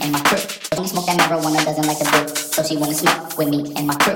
and my crew. I don't smoke that marijuana, doesn't like the book, so she wanna smoke with me and my crew.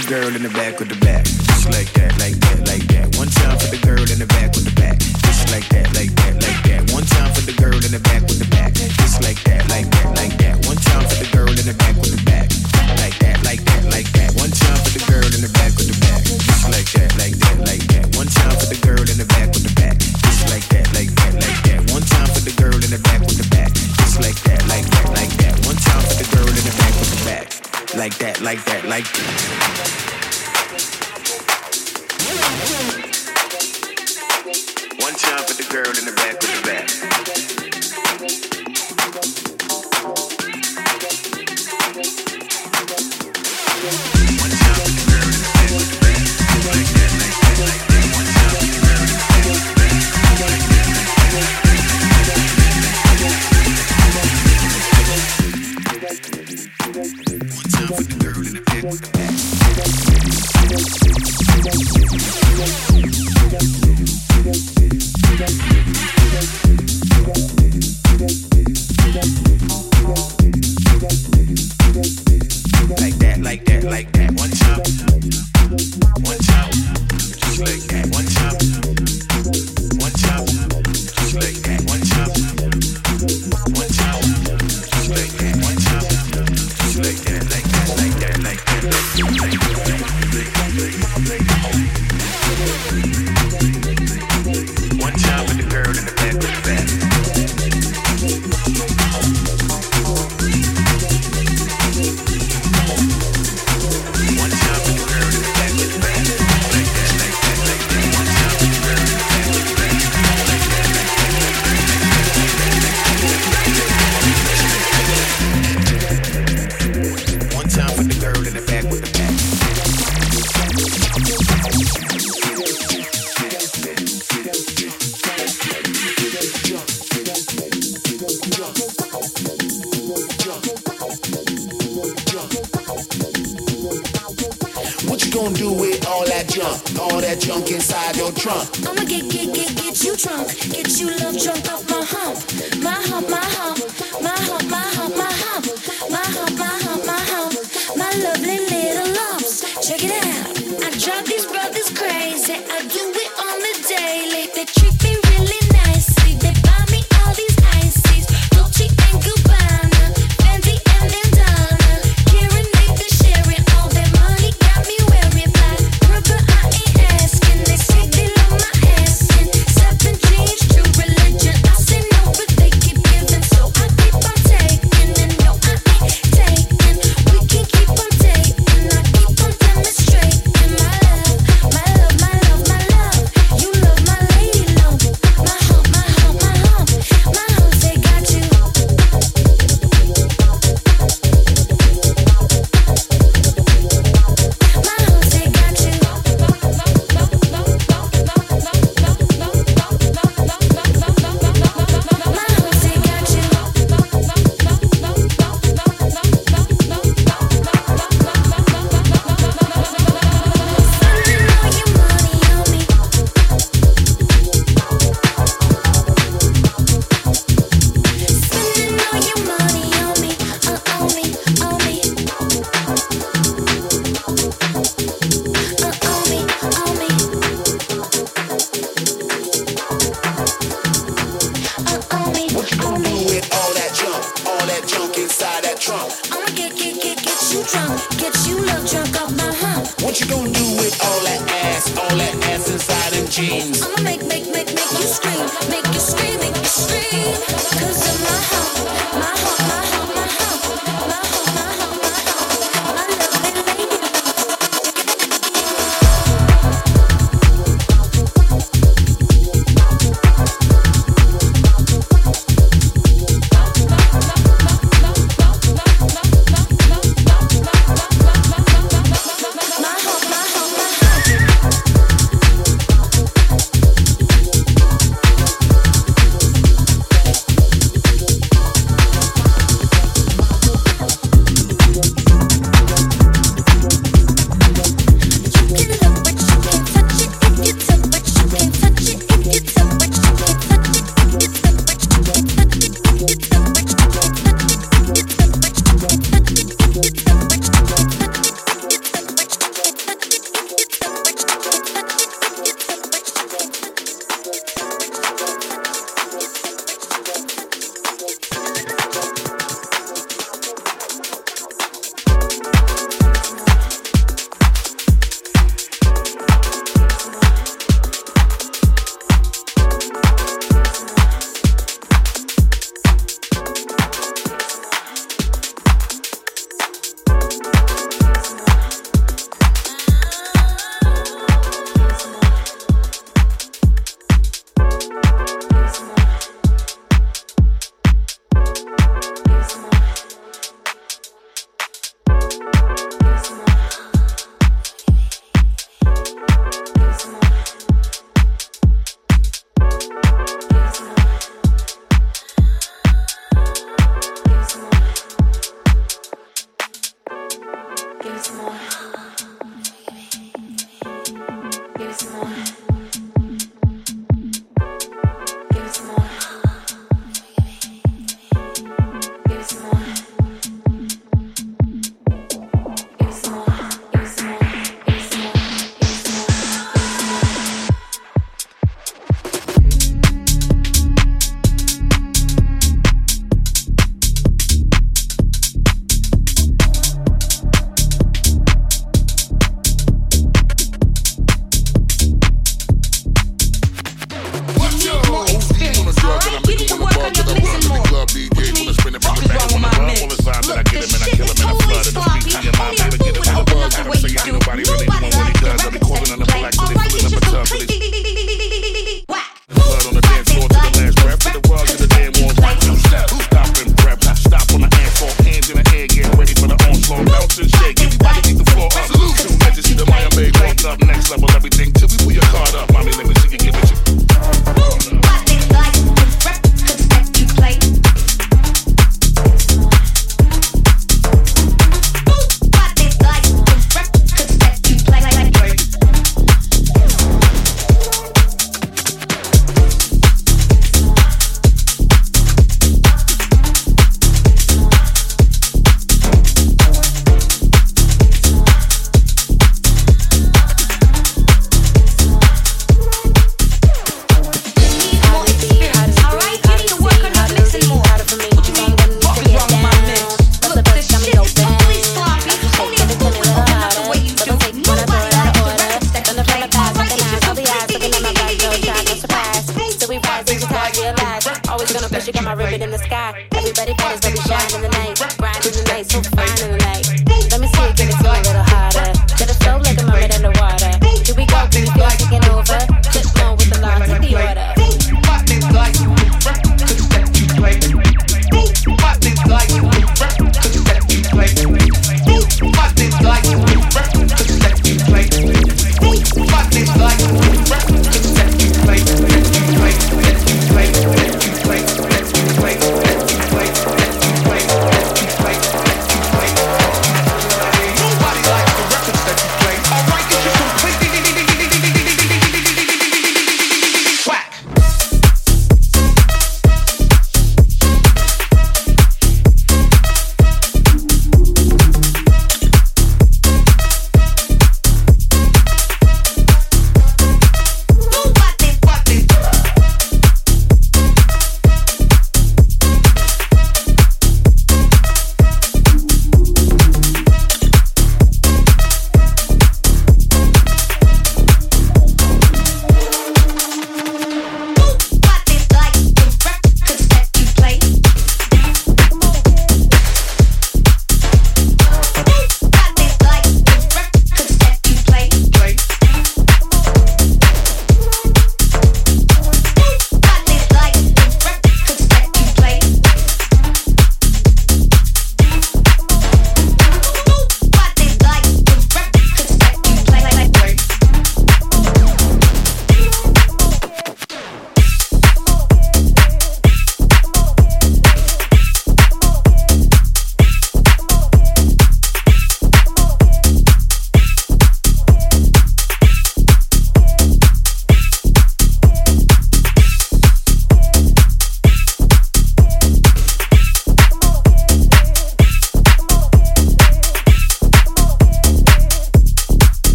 Girl in the back with the back. Just like that, like that, like that. One time for the girl in the back with the back. Just like that, like that, like that. One time for the girl in the back with the back. Just like that, like that, like that. One time for the girl in the back with the back. Like that, like that, like that. One time for the girl in the back with the back. Just like that, like that, like that. One time for the girl in the back with the back. Just like that, like that, like that. One time for the girl in the back with the back. Just like that, like that, like that. One time for the girl in the back with the back. Like that, like that, like that.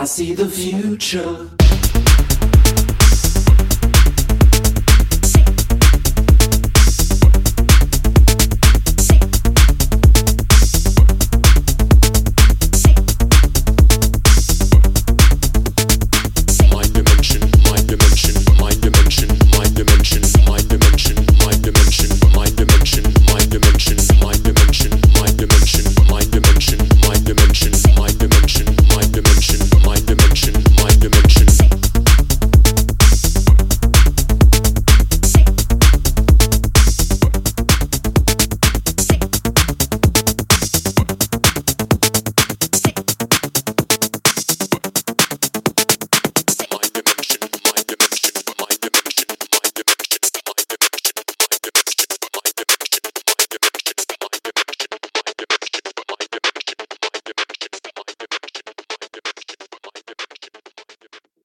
I see the future.